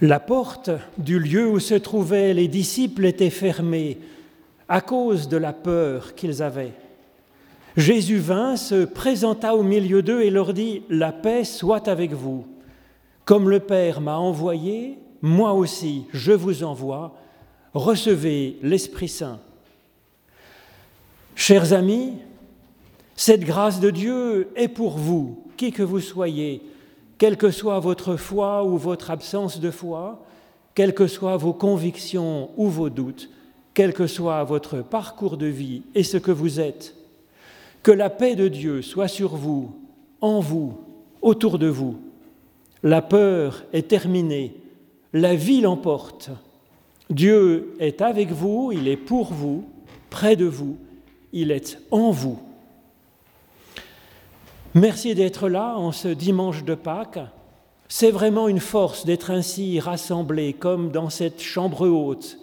La porte du lieu où se trouvaient les disciples était fermée à cause de la peur qu'ils avaient. Jésus vint, se présenta au milieu d'eux et leur dit, La paix soit avec vous. Comme le Père m'a envoyé, moi aussi je vous envoie, recevez l'Esprit Saint. Chers amis, cette grâce de Dieu est pour vous, qui que vous soyez, quelle que soit votre foi ou votre absence de foi, quelles que soient vos convictions ou vos doutes, quel que soit votre parcours de vie et ce que vous êtes. Que la paix de Dieu soit sur vous, en vous, autour de vous. La peur est terminée, la vie l'emporte. Dieu est avec vous, il est pour vous, près de vous, il est en vous. Merci d'être là en ce dimanche de Pâques. C'est vraiment une force d'être ainsi rassemblés comme dans cette chambre haute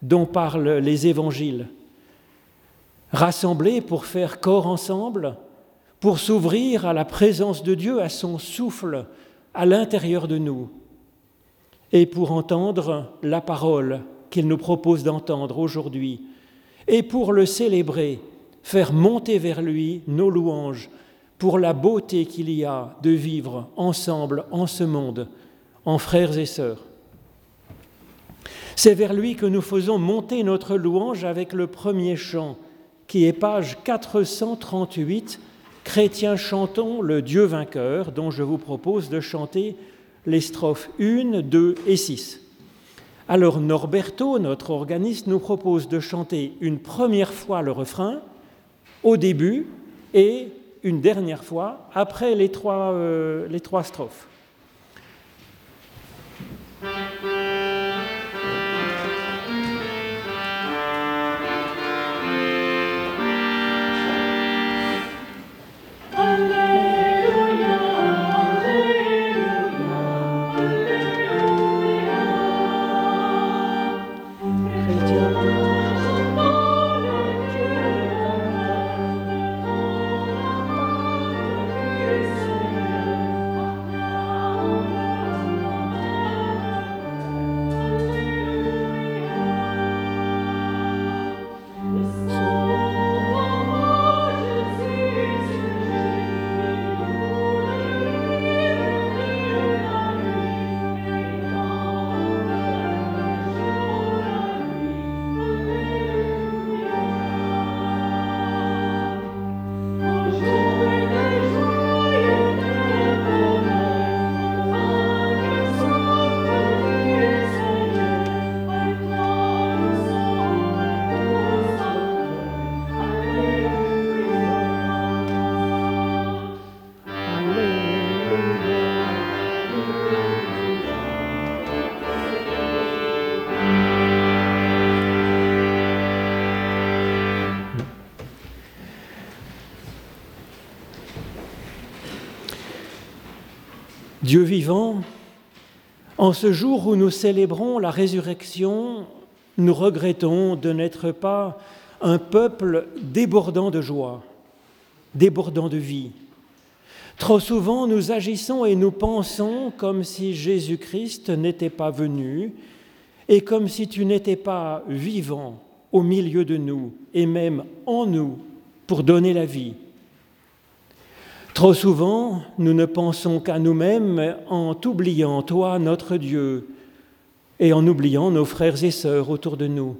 dont parlent les évangiles rassemblés pour faire corps ensemble, pour s'ouvrir à la présence de Dieu, à son souffle à l'intérieur de nous, et pour entendre la parole qu'il nous propose d'entendre aujourd'hui, et pour le célébrer, faire monter vers lui nos louanges pour la beauté qu'il y a de vivre ensemble en ce monde, en frères et sœurs. C'est vers lui que nous faisons monter notre louange avec le premier chant qui est page 438, Chrétiens chantons le Dieu vainqueur, dont je vous propose de chanter les strophes 1, 2 et 6. Alors Norberto, notre organiste, nous propose de chanter une première fois le refrain au début et une dernière fois après les trois, euh, les trois strophes. Dieu vivant, en ce jour où nous célébrons la résurrection, nous regrettons de n'être pas un peuple débordant de joie, débordant de vie. Trop souvent, nous agissons et nous pensons comme si Jésus-Christ n'était pas venu et comme si tu n'étais pas vivant au milieu de nous et même en nous pour donner la vie. Trop souvent, nous ne pensons qu'à nous-mêmes en t'oubliant, toi, notre Dieu, et en oubliant nos frères et sœurs autour de nous.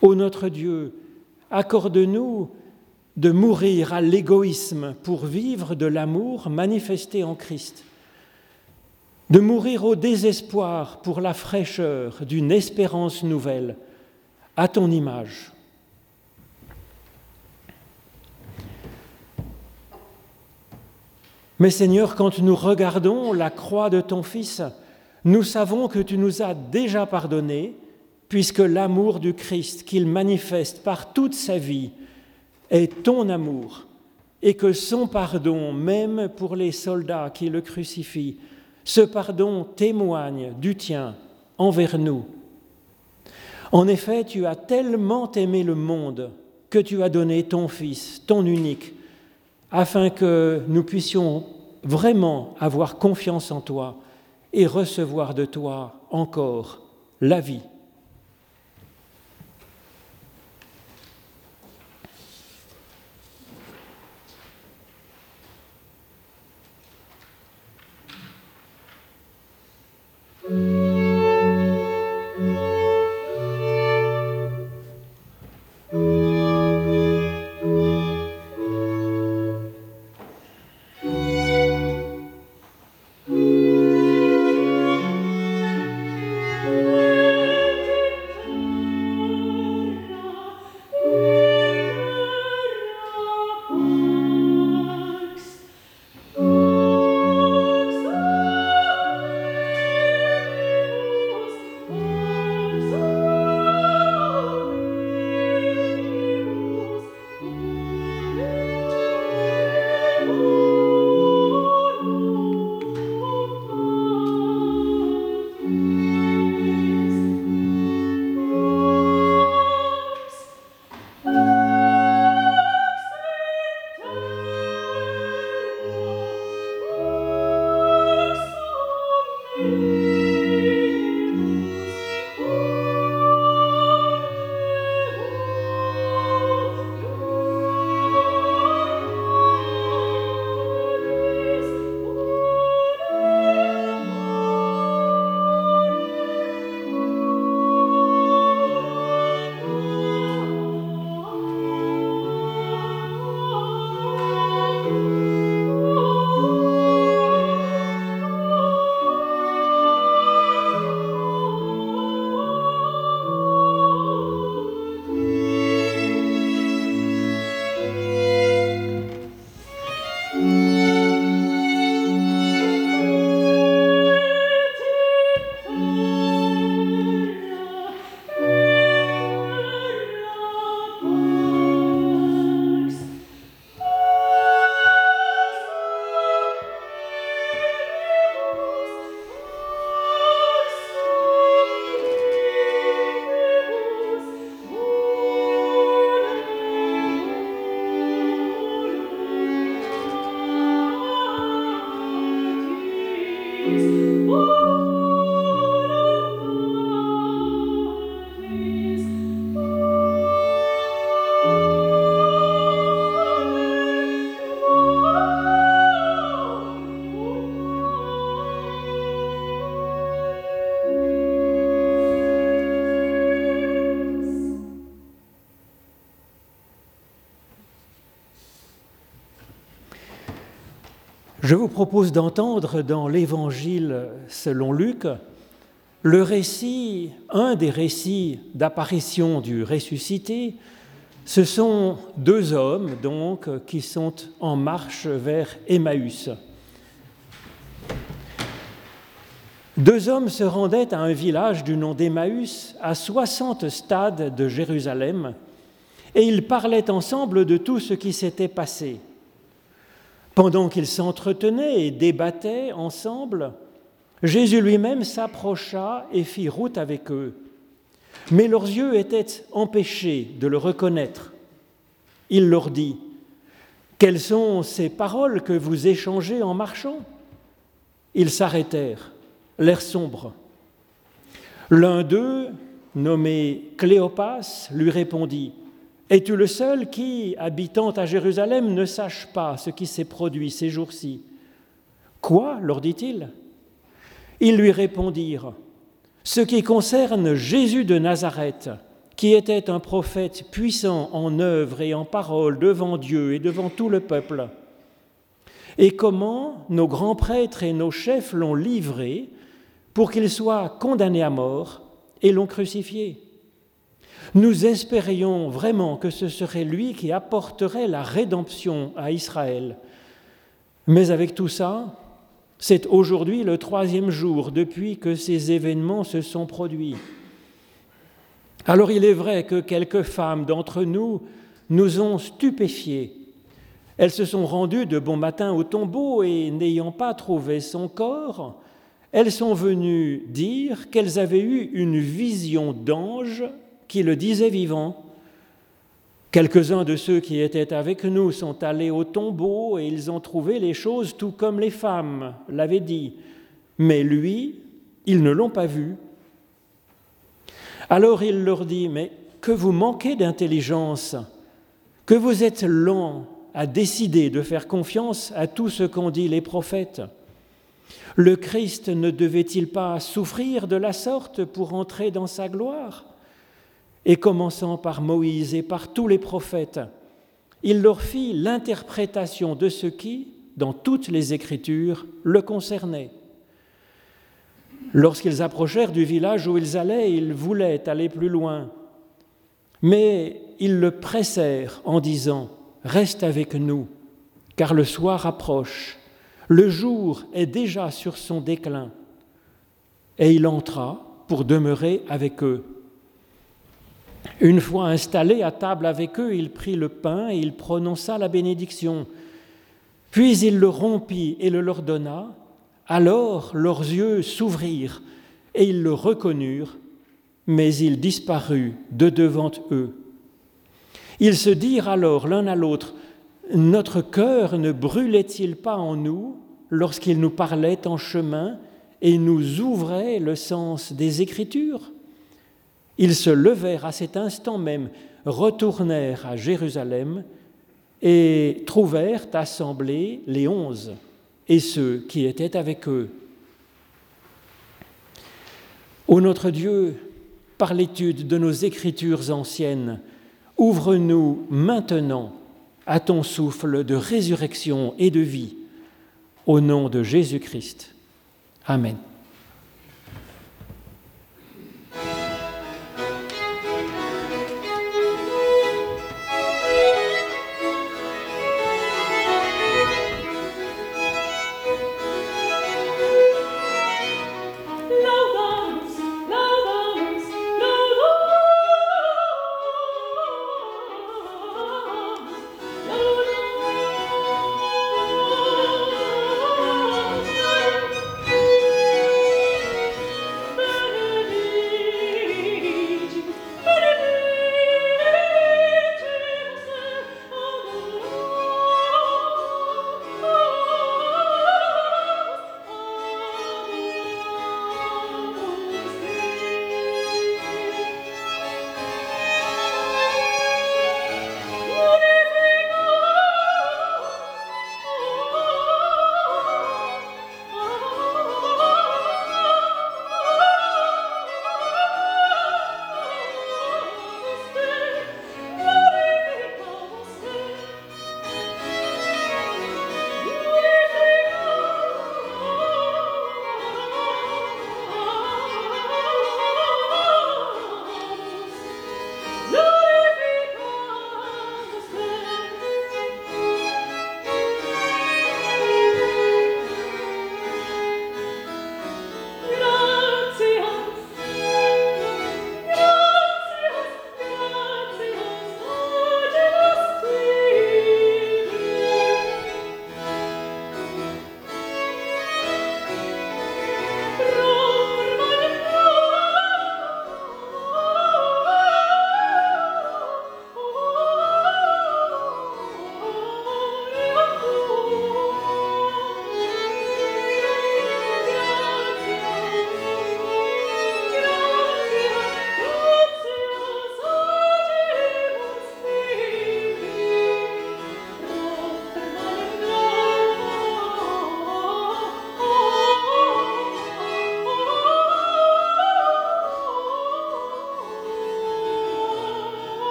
Ô notre Dieu, accorde-nous de mourir à l'égoïsme pour vivre de l'amour manifesté en Christ, de mourir au désespoir pour la fraîcheur d'une espérance nouvelle, à ton image. Mais Seigneur, quand nous regardons la croix de ton Fils, nous savons que tu nous as déjà pardonné, puisque l'amour du Christ qu'il manifeste par toute sa vie est ton amour, et que son pardon, même pour les soldats qui le crucifient, ce pardon témoigne du tien envers nous. En effet, tu as tellement aimé le monde que tu as donné ton Fils, ton unique, afin que nous puissions vraiment avoir confiance en toi et recevoir de toi encore la vie. Propose d'entendre dans l'Évangile selon Luc le récit, un des récits d'apparition du ressuscité. Ce sont deux hommes donc qui sont en marche vers Emmaüs. Deux hommes se rendaient à un village du nom d'Emmaüs, à 60 stades de Jérusalem, et ils parlaient ensemble de tout ce qui s'était passé. Pendant qu'ils s'entretenaient et débattaient ensemble, Jésus lui-même s'approcha et fit route avec eux. Mais leurs yeux étaient empêchés de le reconnaître. Il leur dit, Quelles sont ces paroles que vous échangez en marchant? Ils s'arrêtèrent, l'air sombre. L'un d'eux, nommé Cléopas, lui répondit, es-tu le seul qui, habitant à Jérusalem, ne sache pas ce qui s'est produit ces jours-ci? Quoi? leur dit-il Ils lui répondirent Ce qui concerne Jésus de Nazareth, qui était un prophète puissant en œuvre et en parole devant Dieu et devant tout le peuple. Et comment nos grands prêtres et nos chefs l'ont livré pour qu'il soit condamné à mort et l'ont crucifié? Nous espérions vraiment que ce serait lui qui apporterait la rédemption à Israël. Mais avec tout ça, c'est aujourd'hui le troisième jour depuis que ces événements se sont produits. Alors il est vrai que quelques femmes d'entre nous nous ont stupéfiés. Elles se sont rendues de bon matin au tombeau et n'ayant pas trouvé son corps, elles sont venues dire qu'elles avaient eu une vision d'ange qui le disait vivant. Quelques-uns de ceux qui étaient avec nous sont allés au tombeau et ils ont trouvé les choses tout comme les femmes l'avaient dit. mais lui, ils ne l'ont pas vu. Alors il leur dit, mais que vous manquez d'intelligence, que vous êtes lents à décider de faire confiance à tout ce qu'ont dit les prophètes. Le Christ ne devait-il pas souffrir de la sorte pour entrer dans sa gloire? Et commençant par Moïse et par tous les prophètes, il leur fit l'interprétation de ce qui, dans toutes les Écritures, le concernait. Lorsqu'ils approchèrent du village où ils allaient, ils voulaient aller plus loin, mais ils le pressèrent en disant, Reste avec nous, car le soir approche, le jour est déjà sur son déclin. Et il entra pour demeurer avec eux. Une fois installé à table avec eux, il prit le pain et il prononça la bénédiction. Puis il le rompit et le leur donna. Alors leurs yeux s'ouvrirent et ils le reconnurent, mais il disparut de devant eux. Ils se dirent alors l'un à l'autre, Notre cœur ne brûlait-il pas en nous lorsqu'il nous parlait en chemin et nous ouvrait le sens des Écritures? Ils se levèrent à cet instant même, retournèrent à Jérusalem et trouvèrent assemblés les onze et ceux qui étaient avec eux. Ô notre Dieu, par l'étude de nos Écritures anciennes, Ouvre-nous maintenant à ton souffle de résurrection et de vie, au nom de Jésus-Christ. Amen.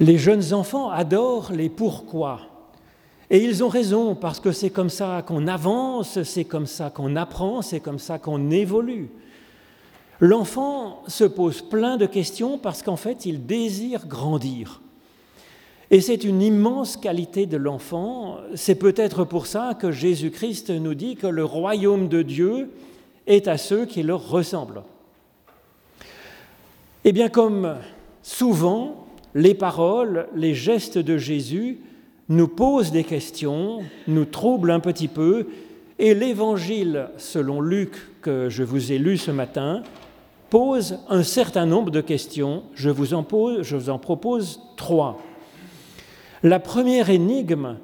Les jeunes enfants adorent les pourquoi. Et ils ont raison, parce que c'est comme ça qu'on avance, c'est comme ça qu'on apprend, c'est comme ça qu'on évolue. L'enfant se pose plein de questions parce qu'en fait, il désire grandir. Et c'est une immense qualité de l'enfant. C'est peut-être pour ça que Jésus-Christ nous dit que le royaume de Dieu est à ceux qui leur ressemblent. Eh bien, comme souvent, les paroles, les gestes de Jésus nous posent des questions, nous troublent un petit peu, et l'évangile, selon Luc, que je vous ai lu ce matin, pose un certain nombre de questions. Je vous en, pose, je vous en propose trois. La première énigme,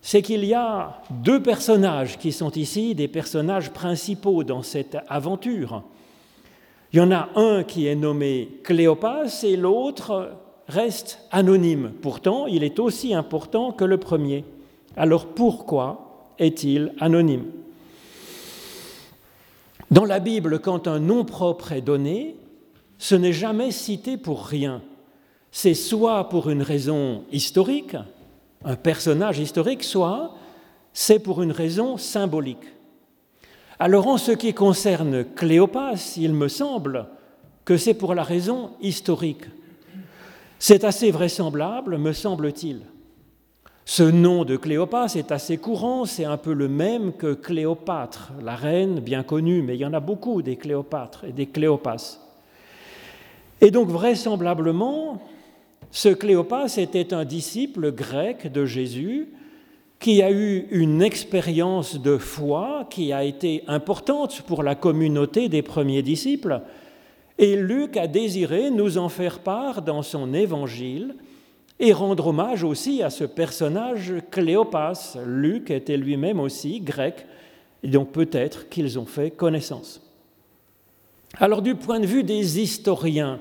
c'est qu'il y a deux personnages qui sont ici des personnages principaux dans cette aventure. Il y en a un qui est nommé Cléopas et l'autre reste anonyme. Pourtant, il est aussi important que le premier. Alors pourquoi est-il anonyme? Dans la Bible, quand un nom propre est donné, ce n'est jamais cité pour rien c'est soit pour une raison historique, un personnage historique, soit c'est pour une raison symbolique. Alors en ce qui concerne Cléopas, il me semble que c'est pour la raison historique. C'est assez vraisemblable, me semble-t-il. Ce nom de Cléopas est assez courant, c'est un peu le même que Cléopâtre, la reine bien connue, mais il y en a beaucoup des Cléopâtres et des Cléopas. Et donc vraisemblablement, ce Cléopas était un disciple grec de Jésus qui a eu une expérience de foi qui a été importante pour la communauté des premiers disciples. Et Luc a désiré nous en faire part dans son évangile et rendre hommage aussi à ce personnage Cléopas. Luc était lui-même aussi grec, et donc peut-être qu'ils ont fait connaissance. Alors du point de vue des historiens,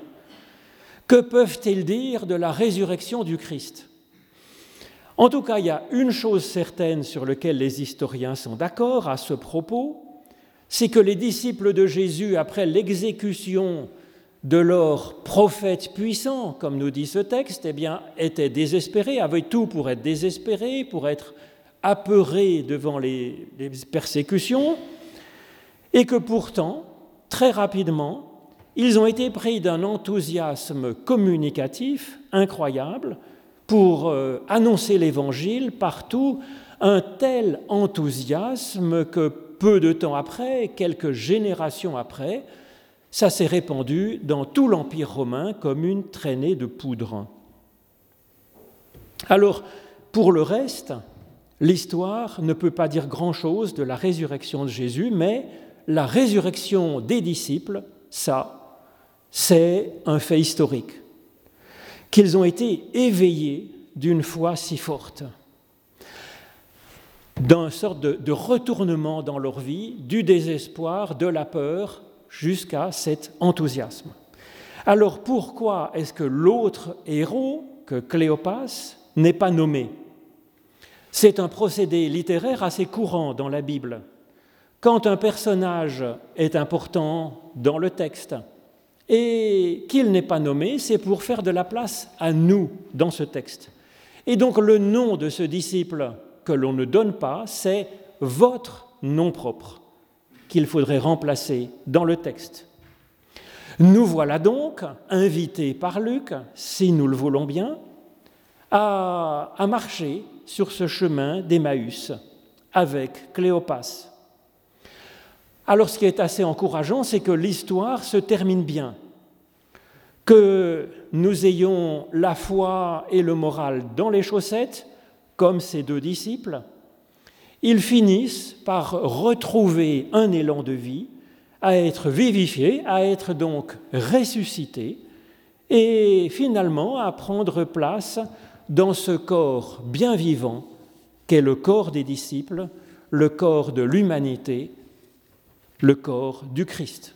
que peuvent-ils dire de la résurrection du Christ? En tout cas, il y a une chose certaine sur laquelle les historiens sont d'accord à ce propos, c'est que les disciples de Jésus, après l'exécution de leur prophète puissant, comme nous dit ce texte, eh étaient désespérés, avaient tout pour être désespérés, pour être apeurés devant les, les persécutions, et que pourtant, très rapidement, ils ont été pris d'un enthousiasme communicatif incroyable pour euh, annoncer l'Évangile partout, un tel enthousiasme que peu de temps après, quelques générations après, ça s'est répandu dans tout l'Empire romain comme une traînée de poudre. Alors, pour le reste, l'histoire ne peut pas dire grand-chose de la résurrection de Jésus, mais la résurrection des disciples, ça, c'est un fait historique, qu'ils ont été éveillés d'une foi si forte, d'un sorte de, retournement dans leur vie, du désespoir, de la peur, jusqu'à cet enthousiasme. Alors pourquoi est-ce que l'autre héros, que Cléopas, n'est pas nommé? C'est un procédé littéraire assez courant dans la Bible. Quand un personnage est important dans le texte, et qu'il n'est pas nommé, c'est pour faire de la place à nous dans ce texte. Et donc le nom de ce disciple que l'on ne donne pas, c'est votre nom propre qu'il faudrait remplacer dans le texte. Nous voilà donc invités par Luc, si nous le voulons bien, à, marcher sur ce chemin d'Emmaüs avec Cléopas. Alors ce qui est assez encourageant, c'est que l'histoire se termine bien, que nous ayons la foi et le moral dans les chaussettes, comme ces deux disciples, ils finissent par retrouver un élan de vie, à être vivifiés, à être donc ressuscités, et finalement à prendre place dans ce corps bien vivant qu'est le corps des disciples, le corps de l'humanité, le corps du Christ.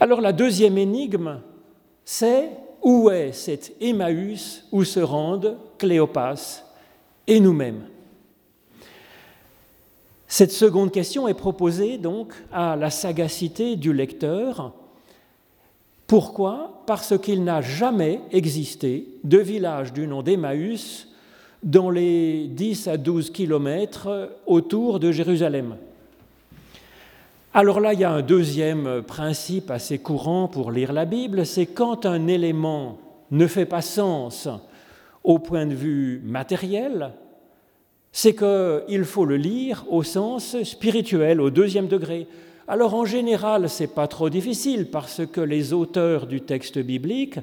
Alors la deuxième énigme, c'est où est cet Emmaüs où se rendent Cléopas et nous-mêmes Cette seconde question est proposée donc à la sagacité du lecteur. Pourquoi? Parce qu'il n'a jamais existé de village du nom d'Emmaüs dans les 10 à 12 kilomètres autour de Jérusalem. Alors là, il y a un deuxième principe assez courant pour lire la Bible, c'est quand un élément ne fait pas sens au point de vue matériel, c'est qu'il faut le lire au sens spirituel, au deuxième degré. Alors en général, ce n'est pas trop difficile parce que les auteurs du texte biblique,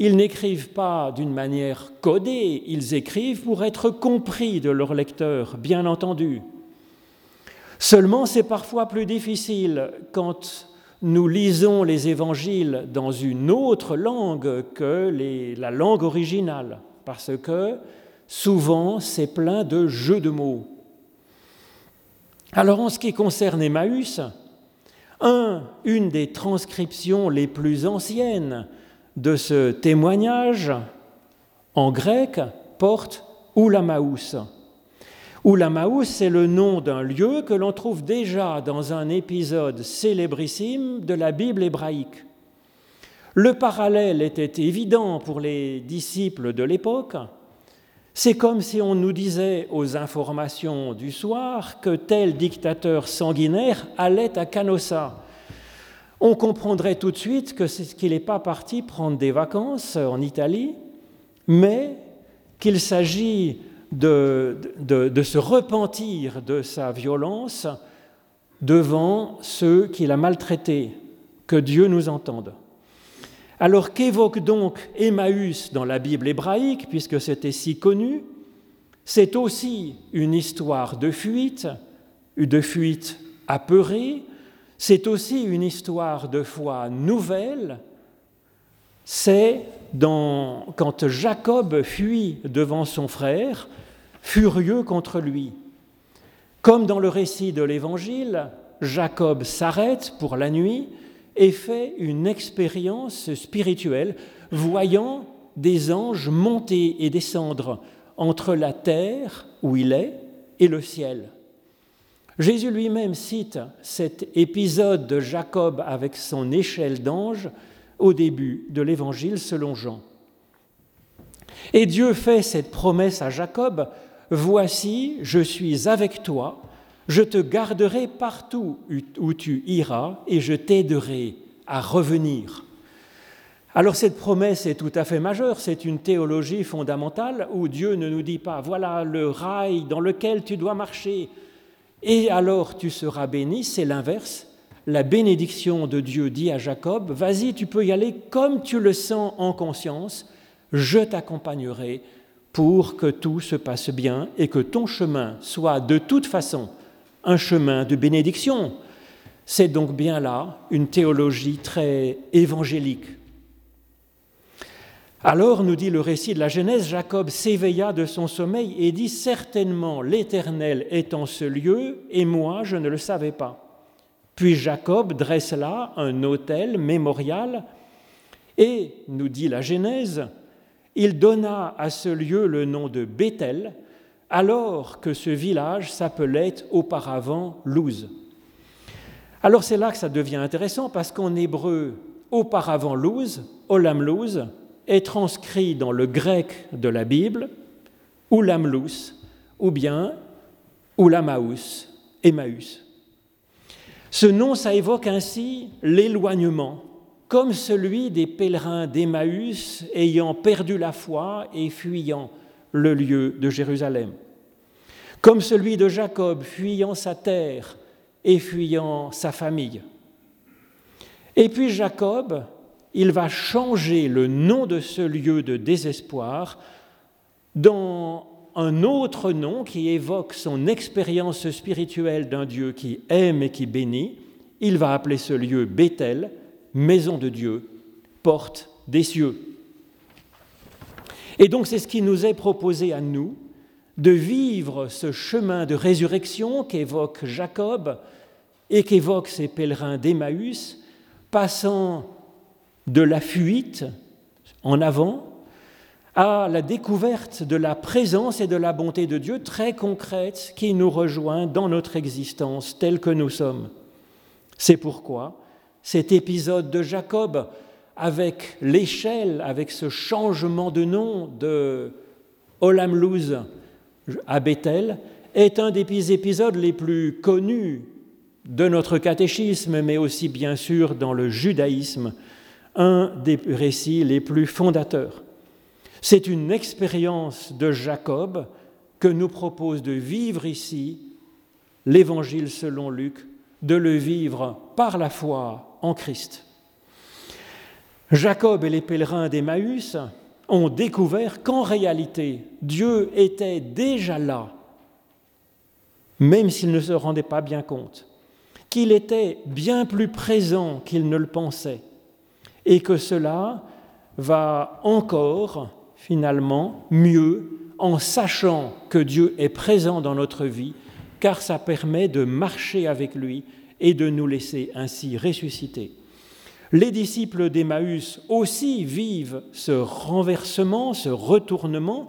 Ils n'écrivent pas d'une manière codée, ils écrivent pour être compris de leurs lecteurs, bien entendu. Seulement, c'est parfois plus difficile quand nous lisons les évangiles dans une autre langue que la langue originale, parce que souvent c'est plein de jeux de mots. Alors en ce qui concerne Emmaüs, un, une des transcriptions les plus anciennes de ce témoignage en grec porte Oulamaous. Oulamaous, c'est le nom d'un lieu que l'on trouve déjà dans un épisode célébrissime de la Bible hébraïque. Le parallèle était évident pour les disciples de l'époque. C'est comme si on nous disait aux informations du soir que tel dictateur sanguinaire allait à Canossa on comprendrait tout de suite que qu'il n'est pas parti prendre des vacances en Italie, mais qu'il s'agit de, se repentir de sa violence devant ceux qu'il a maltraités, que Dieu nous entende. Alors qu'évoque donc Emmaüs dans la Bible hébraïque, puisque c'était si connu C'est aussi une histoire de fuite, de fuite apeurée, c'est aussi une histoire de foi nouvelle. C'est quand Jacob fuit devant son frère, furieux contre lui. Comme dans le récit de l'Évangile, Jacob s'arrête pour la nuit et fait une expérience spirituelle, voyant des anges monter et descendre entre la terre où il est et le ciel. Jésus lui-même cite cet épisode de Jacob avec son échelle d'ange au début de l'Évangile selon Jean. Et Dieu fait cette promesse à Jacob, Voici, je suis avec toi, je te garderai partout où tu iras et je t'aiderai à revenir. Alors cette promesse est tout à fait majeure, c'est une théologie fondamentale où Dieu ne nous dit pas, voilà le rail dans lequel tu dois marcher, et alors tu seras béni, c'est l'inverse. La bénédiction de Dieu dit à Jacob, vas-y, tu peux y aller comme tu le sens en conscience, je t'accompagnerai pour que tout se passe bien et que ton chemin soit de toute façon un chemin de bénédiction. C'est donc bien là une théologie très évangélique. Alors, nous dit le récit de la Genèse, Jacob s'éveilla de son sommeil et dit Certainement l'Éternel est en ce lieu, et moi je ne le savais pas. Puis Jacob dresse là un autel mémorial, et, nous dit la Genèse, il donna à ce lieu le nom de Bethel, alors que ce village s'appelait auparavant Luz. Alors c'est là que ça devient intéressant parce qu'en hébreu, auparavant Luz, Olam Luz, est transcrit dans le grec de la Bible Oulamlus ou bien Oulamaus, Emmaüs. Ce nom, ça évoque ainsi l'éloignement, comme celui des pèlerins d'Emmaüs ayant perdu la foi et fuyant le lieu de Jérusalem, comme celui de Jacob fuyant sa terre et fuyant sa famille. Et puis Jacob, il va changer le nom de ce lieu de désespoir dans un autre nom qui évoque son expérience spirituelle d'un Dieu qui aime et qui bénit. Il va appeler ce lieu Bethel, maison de Dieu, porte des cieux. Et donc c'est ce qui nous est proposé à nous, de vivre ce chemin de résurrection qu'évoque Jacob et qu'évoquent ces pèlerins d'Emmaüs, passant de la fuite en avant à la découverte de la présence et de la bonté de Dieu très concrète qui nous rejoint dans notre existence telle que nous sommes. C'est pourquoi cet épisode de Jacob, avec l'échelle, avec ce changement de nom de Olamlouz à Bethel, est un des épisodes les plus connus de notre catéchisme, mais aussi bien sûr dans le judaïsme, un des récits les plus fondateurs. C'est une expérience de Jacob que nous propose de vivre ici l'Évangile selon Luc, de le vivre par la foi en Christ. Jacob et les pèlerins d'Emmaüs ont découvert qu'en réalité, Dieu était déjà là, même s'ils ne se rendaient pas bien compte, qu'il était bien plus présent qu'ils ne le pensaient, et que cela va encore, finalement, mieux en sachant que Dieu est présent dans notre vie, car ça permet de marcher avec lui et de nous laisser ainsi ressusciter. Les disciples d'Emmaüs aussi vivent ce renversement, ce retournement,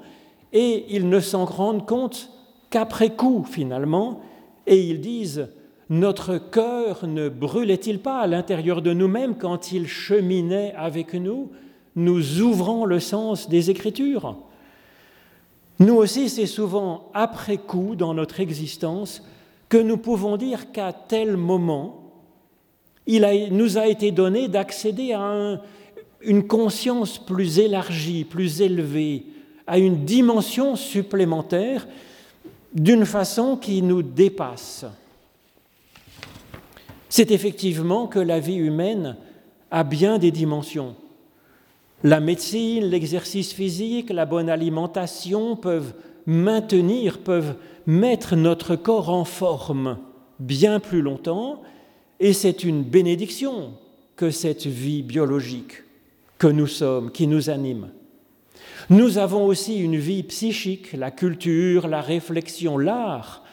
et ils ne s'en rendent compte qu'après coup finalement, et ils disent, notre cœur ne brûlait-il pas à l'intérieur de nous-mêmes quand il cheminait avec nous, nous ouvrant le sens des Écritures Nous aussi, c'est souvent après coup dans notre existence que nous pouvons dire qu'à tel moment, il nous a été donné d'accéder à une conscience plus élargie, plus élevée, à une dimension supplémentaire d'une façon qui nous dépasse. C'est effectivement que la vie humaine a bien des dimensions. La médecine, l'exercice physique, la bonne alimentation peuvent maintenir, peuvent mettre notre corps en forme bien plus longtemps, et c'est une bénédiction que cette vie biologique que nous sommes, qui nous anime. Nous avons aussi une vie psychique, la culture, la réflexion, l'art,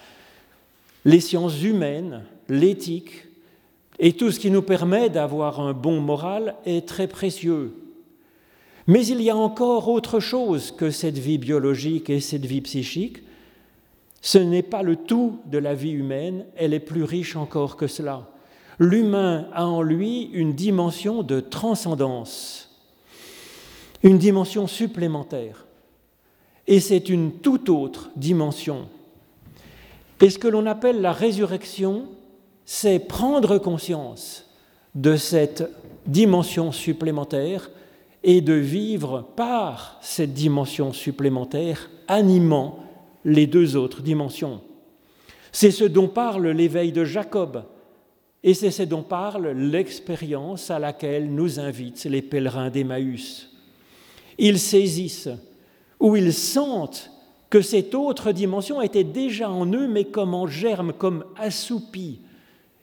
les sciences humaines, l'éthique, et tout ce qui nous permet d'avoir un bon moral est très précieux. Mais il y a encore autre chose que cette vie biologique et cette vie psychique. Ce n'est pas le tout de la vie humaine, elle est plus riche encore que cela. L'humain a en lui une dimension de transcendance, une dimension supplémentaire. Et c'est une toute autre dimension. Et ce que l'on appelle la résurrection, c'est prendre conscience de cette dimension supplémentaire et de vivre par cette dimension supplémentaire, animant les deux autres dimensions. C'est ce dont parle l'éveil de Jacob, et c'est ce dont parle l'expérience à laquelle nous invitent les pèlerins d'Emmaüs. Ils saisissent ou ils sentent que cette autre dimension était déjà en eux, mais comme en germe, comme assoupie,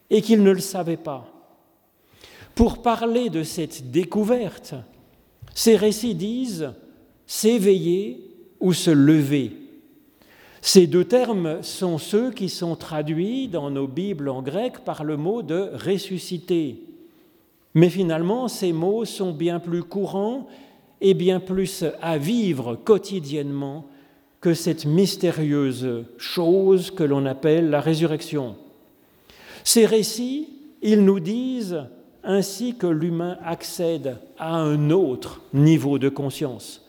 et qu'ils ne le savaient pas. Pour parler de cette découverte, ces récits disent s'éveiller ou se lever. Ces deux termes sont ceux qui sont traduits dans nos Bibles en grec par le mot de ressusciter. Mais finalement, ces mots sont bien plus courants et bien plus à vivre quotidiennement que cette mystérieuse chose que l'on appelle la résurrection. Ces récits, ils nous disent ainsi que l'humain accède à un autre niveau de conscience,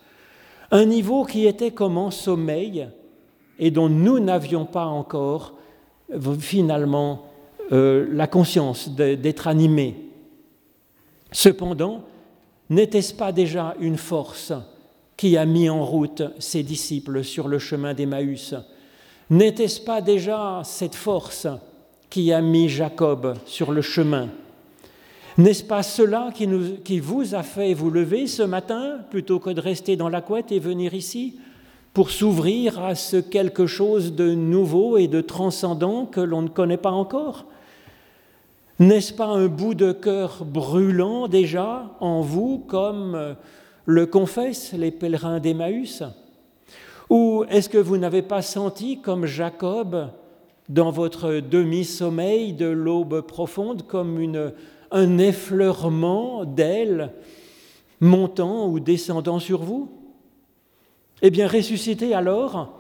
un niveau qui était comme en sommeil et dont nous n'avions pas encore finalement euh, la conscience d'être animés. Cependant, n'était-ce pas déjà une force qui a mis en route ses disciples sur le chemin d'Emmaüs? N'était-ce pas déjà cette force qui a mis Jacob sur le chemin? N'est-ce pas cela qui, vous a fait vous lever ce matin plutôt que de rester dans la couette et venir ici pour s'ouvrir à ce quelque chose de nouveau et de transcendant que l'on ne connaît pas encore? N'est-ce pas un bout de cœur brûlant déjà en vous comme le confessent les pèlerins d'Emmaüs? Ou est-ce que vous n'avez pas senti comme Jacob dans votre demi-sommeil de l'aube profonde comme une un effleurement d'ailes montant ou descendant sur vous? Eh bien, ressusciter alors,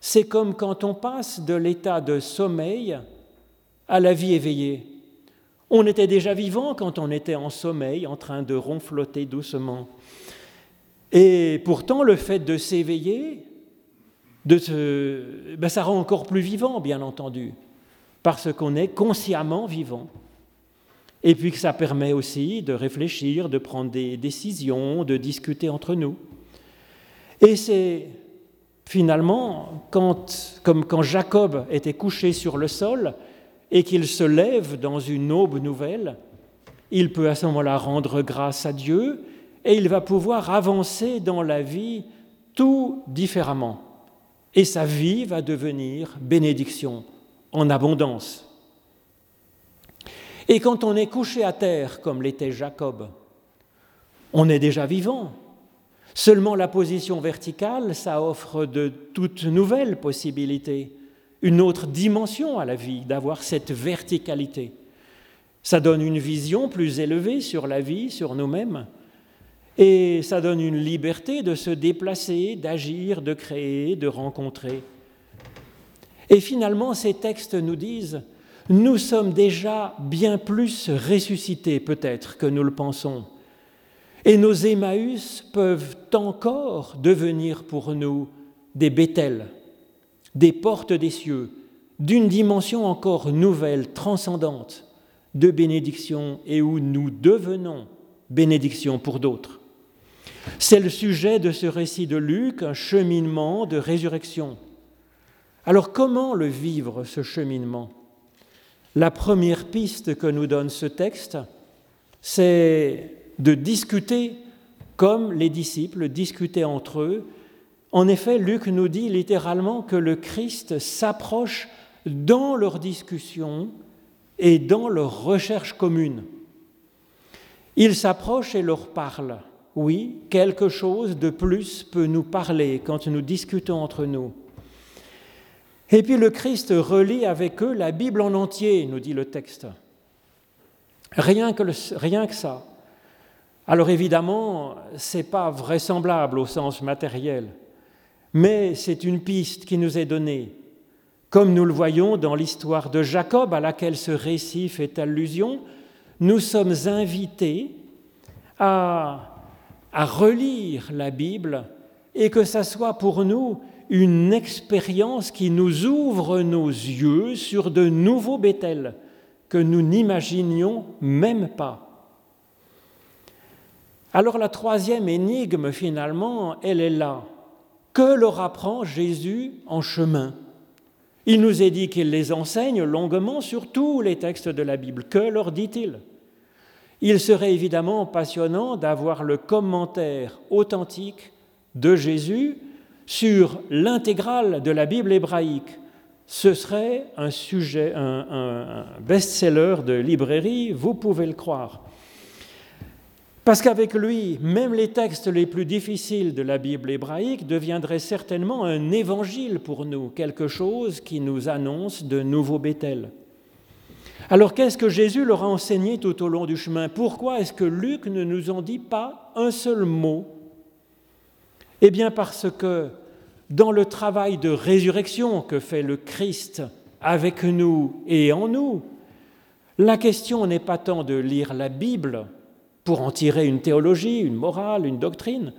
c'est comme quand on passe de l'état de sommeil à la vie éveillée. On était déjà vivant quand on était en sommeil, en train de ronfloter doucement. Et pourtant, le fait de s'éveiller, de ben, ça rend encore plus vivant, bien entendu, parce qu'on est consciemment vivant et puis que ça permet aussi de réfléchir, de prendre des décisions, de discuter entre nous. Et c'est finalement, comme quand Jacob était couché sur le sol et qu'il se lève dans une aube nouvelle, il peut à ce moment-là rendre grâce à Dieu et il va pouvoir avancer dans la vie tout différemment. Et sa vie va devenir bénédiction en abondance. Et quand on est couché à terre, comme l'était Jacob, on est déjà vivant. Seulement la position verticale, ça offre de toutes nouvelles possibilités, une autre dimension à la vie, d'avoir cette verticalité. Ça donne une vision plus élevée sur la vie, sur nous-mêmes, et ça donne une liberté de se déplacer, d'agir, de créer, de rencontrer. Et finalement, ces textes nous disent, nous sommes déjà bien plus ressuscités peut-être que nous le pensons. Et nos Emmaüs peuvent encore devenir pour nous des Béthel, des portes des cieux, d'une dimension encore nouvelle, transcendante, de bénédiction et où nous devenons bénédiction pour d'autres. C'est le sujet de ce récit de Luc, un cheminement de résurrection. Alors comment le vivre, ce cheminement? La première piste que nous donne ce texte, c'est de discuter comme les disciples discutaient entre eux. En effet, Luc nous dit littéralement que le Christ s'approche dans leur discussion et dans leur recherche commune. Il s'approche et leur parle. Oui, quelque chose de plus peut nous parler quand nous discutons entre nous. Et puis le Christ relit avec eux la Bible en entier, nous dit le texte. Rien que, ça. Alors évidemment, ce n'est pas vraisemblable au sens matériel, mais c'est une piste qui nous est donnée, comme nous le voyons dans l'histoire de Jacob à laquelle ce récit fait allusion. Nous sommes invités à, à relire la Bible et que ça soit pour nous une expérience qui nous ouvre nos yeux sur de nouveaux Bethel que nous n'imaginions même pas. Alors la troisième énigme, finalement, elle est là. Que leur apprend Jésus en chemin? Il nous est dit qu'il les enseigne longuement sur tous les textes de la Bible. Que leur dit-il? Il serait évidemment passionnant d'avoir le commentaire authentique de Jésus sur l'intégrale de la Bible hébraïque, ce serait un sujet, un, best-seller de librairie, vous pouvez le croire. Parce qu'avec lui, même les textes les plus difficiles de la Bible hébraïque deviendraient certainement un évangile pour nous, quelque chose qui nous annonce de nouveaux Bethel. Alors qu'est-ce que Jésus leur a enseigné tout au long du chemin? Pourquoi est-ce que Luc ne nous en dit pas un seul mot eh bien parce que dans le travail de résurrection que fait le Christ avec nous et en nous, la question n'est pas tant de lire la Bible pour en tirer une théologie, une morale, une doctrine,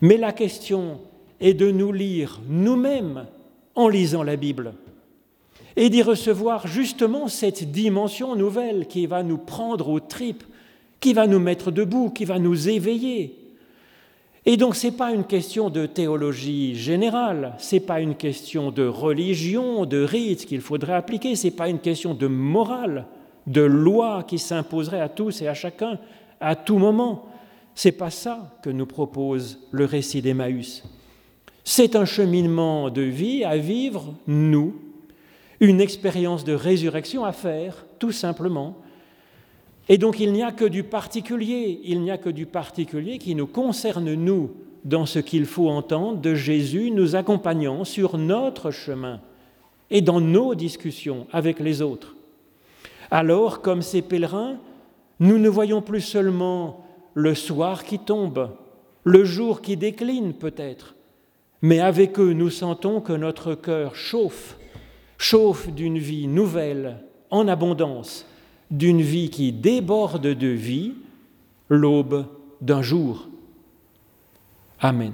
mais la question est de nous lire nous-mêmes en lisant la Bible et d'y recevoir justement cette dimension nouvelle qui va nous prendre aux tripes, qui va nous mettre debout, qui va nous éveiller, et donc ce n'est pas une question de théologie générale, ce n'est pas une question de religion, de rite qu'il faudrait appliquer, ce n'est pas une question de morale, de loi qui s'imposerait à tous et à chacun, à tout moment. C'est pas ça que nous propose le récit d'Emmaüs. C'est un cheminement de vie à vivre, nous, une expérience de résurrection à faire, tout simplement, et donc il n'y a que du particulier, il n'y a que du particulier qui nous concerne, nous, dans ce qu'il faut entendre de Jésus nous accompagnant sur notre chemin et dans nos discussions avec les autres. Alors, comme ces pèlerins, nous ne voyons plus seulement le soir qui tombe, le jour qui décline peut-être, mais avec eux nous sentons que notre cœur chauffe, chauffe d'une vie nouvelle, en abondance, d'une vie qui déborde de vie, l'aube d'un jour. Amen.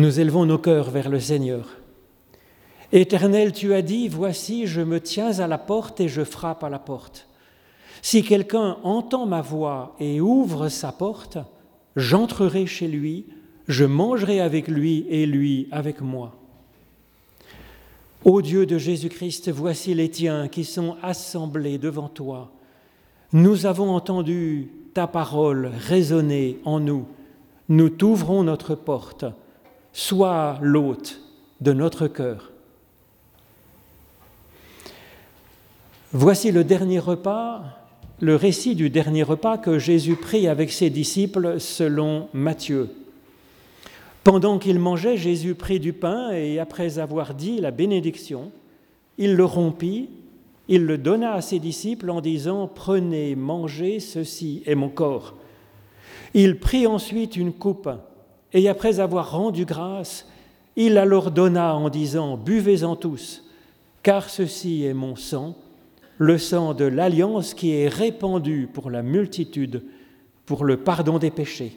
Nous élevons nos cœurs vers le Seigneur. Éternel, tu as dit, voici, je me tiens à la porte et je frappe à la porte. Si quelqu'un entend ma voix et ouvre sa porte, j'entrerai chez lui, je mangerai avec lui et lui avec moi. Ô Dieu de Jésus-Christ, voici les tiens qui sont assemblés devant toi. Nous avons entendu ta parole résonner en nous. Nous t'ouvrons notre porte. Sois l'hôte de notre cœur. Voici le dernier repas, le récit du dernier repas que Jésus prit avec ses disciples selon Matthieu. Pendant qu'il mangeait, Jésus prit du pain et après avoir dit la bénédiction, il le rompit, il le donna à ses disciples en disant, Prenez, mangez, ceci est mon corps. Il prit ensuite une coupe et après avoir rendu grâce, il la leur donna en disant, Buvez-en tous, car ceci est mon sang, le sang de l'alliance qui est répandu pour la multitude, pour le pardon des péchés.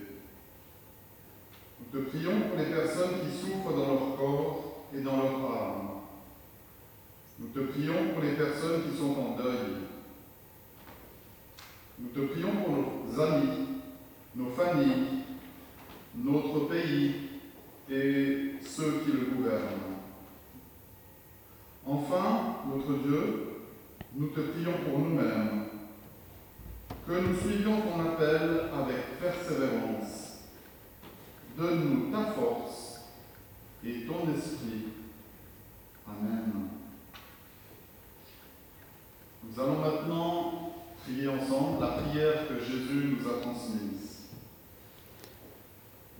Nous te prions pour les personnes qui souffrent dans leur corps et dans leur âme. Nous te prions pour les personnes qui sont en deuil. Nous te prions pour nos amis, nos familles, notre pays et ceux qui le gouvernent. Enfin, notre Dieu, nous te prions pour nous-mêmes, que nous suivions ton appel avec persévérance. Donne-nous ta force et ton esprit. Amen. Nous allons maintenant prier ensemble la prière que Jésus nous a transmise.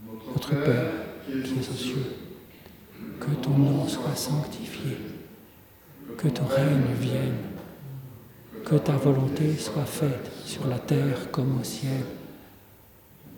Notre Père, qui es aux cieux, que ton nom soit sanctifié, que ton règne vienne, que ta volonté soit faite sur la terre comme au ciel.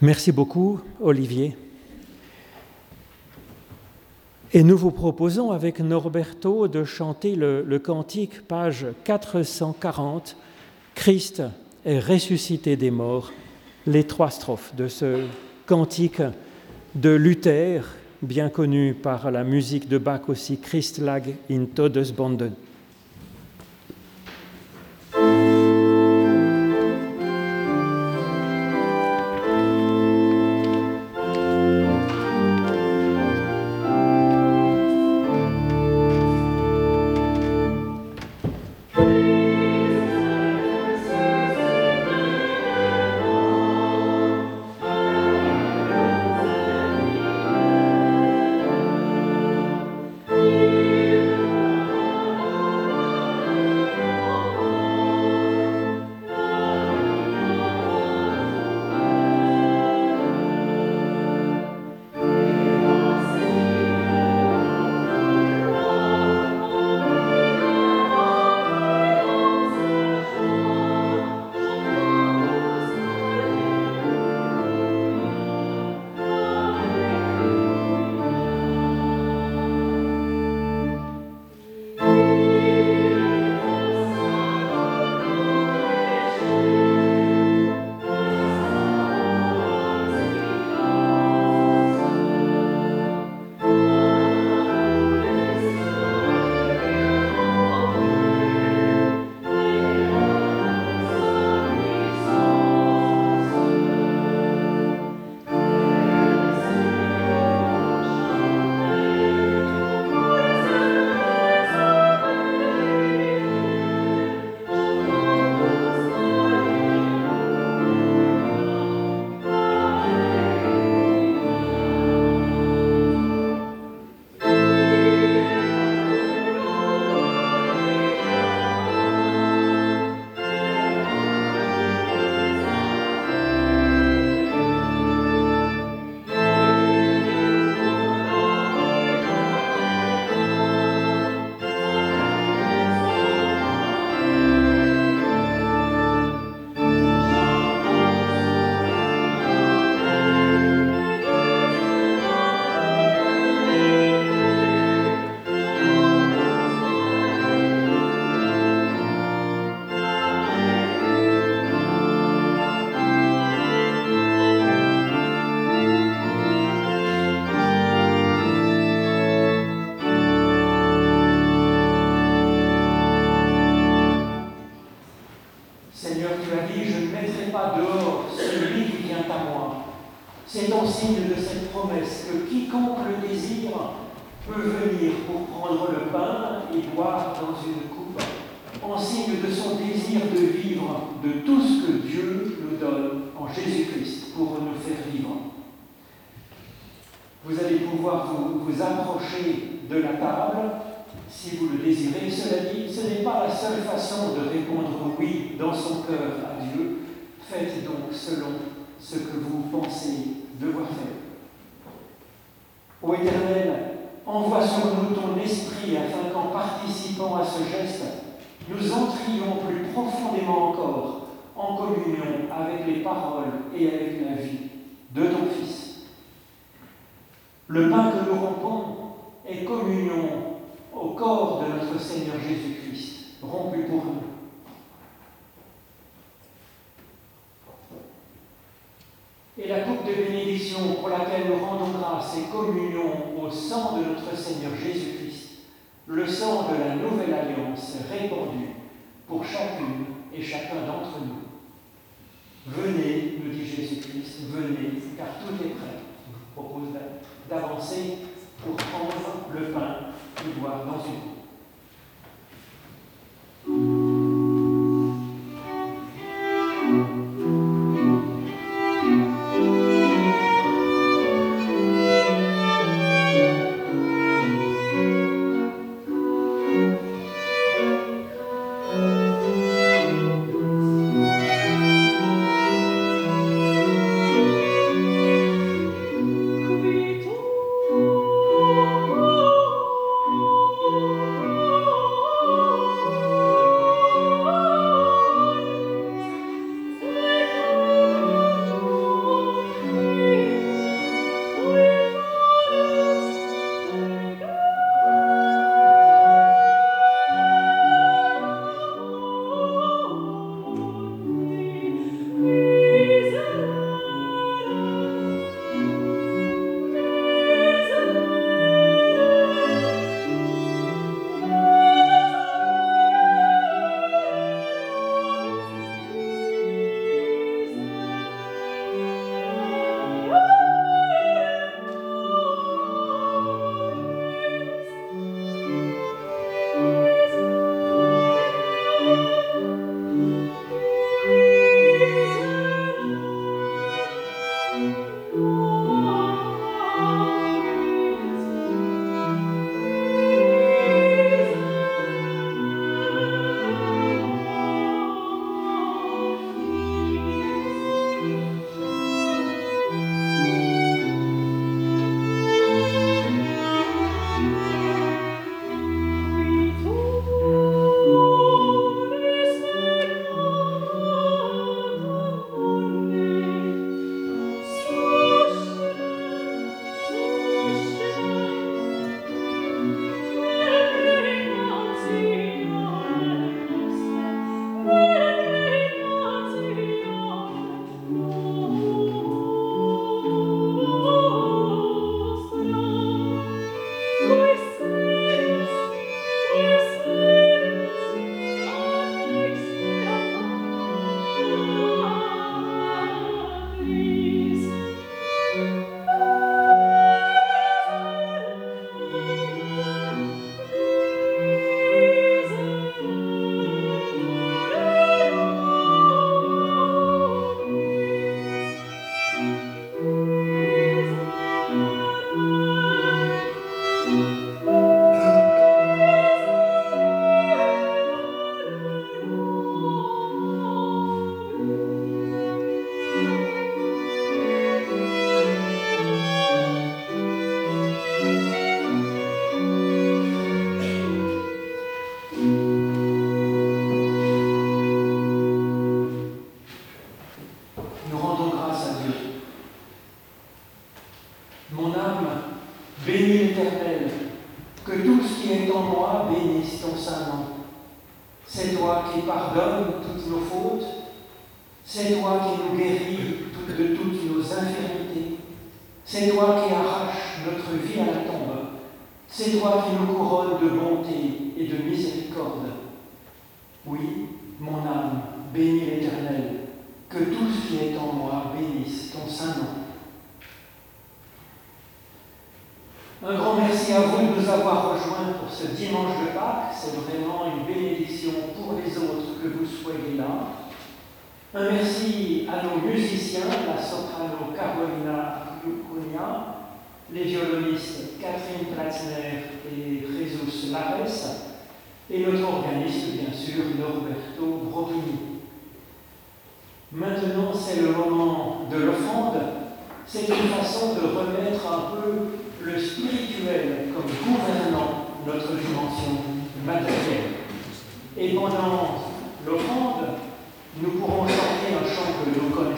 Merci beaucoup, Olivier. Et nous vous proposons avec Norberto de chanter le, cantique, page 440, Christ est ressuscité des morts, les trois strophes de ce cantique de Luther, bien connu par la musique de Bach aussi, Christ lag in Todesbonden.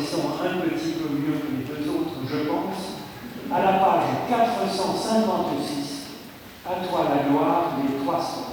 Connaissons un petit peu mieux que les deux autres, je pense, à la page 456, À toi la gloire des 300.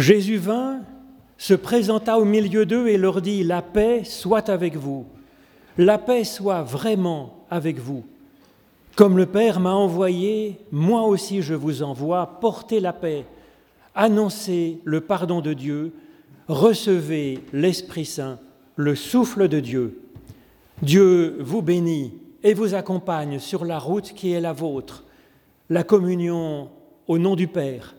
Jésus vint, se présenta au milieu d'eux et leur dit, La paix soit avec vous, la paix soit vraiment avec vous. Comme le Père m'a envoyé, moi aussi je vous envoie, portez la paix, annoncez le pardon de Dieu, recevez l'Esprit Saint, le souffle de Dieu. Dieu vous bénit et vous accompagne sur la route qui est la vôtre, la communion au nom du Père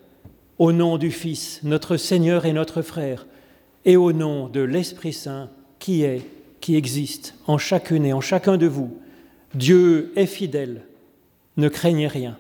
au nom du Fils, notre Seigneur et notre frère, et au nom de l'Esprit Saint qui est, qui existe en chacune et en chacun de vous. Dieu est fidèle, ne craignez rien.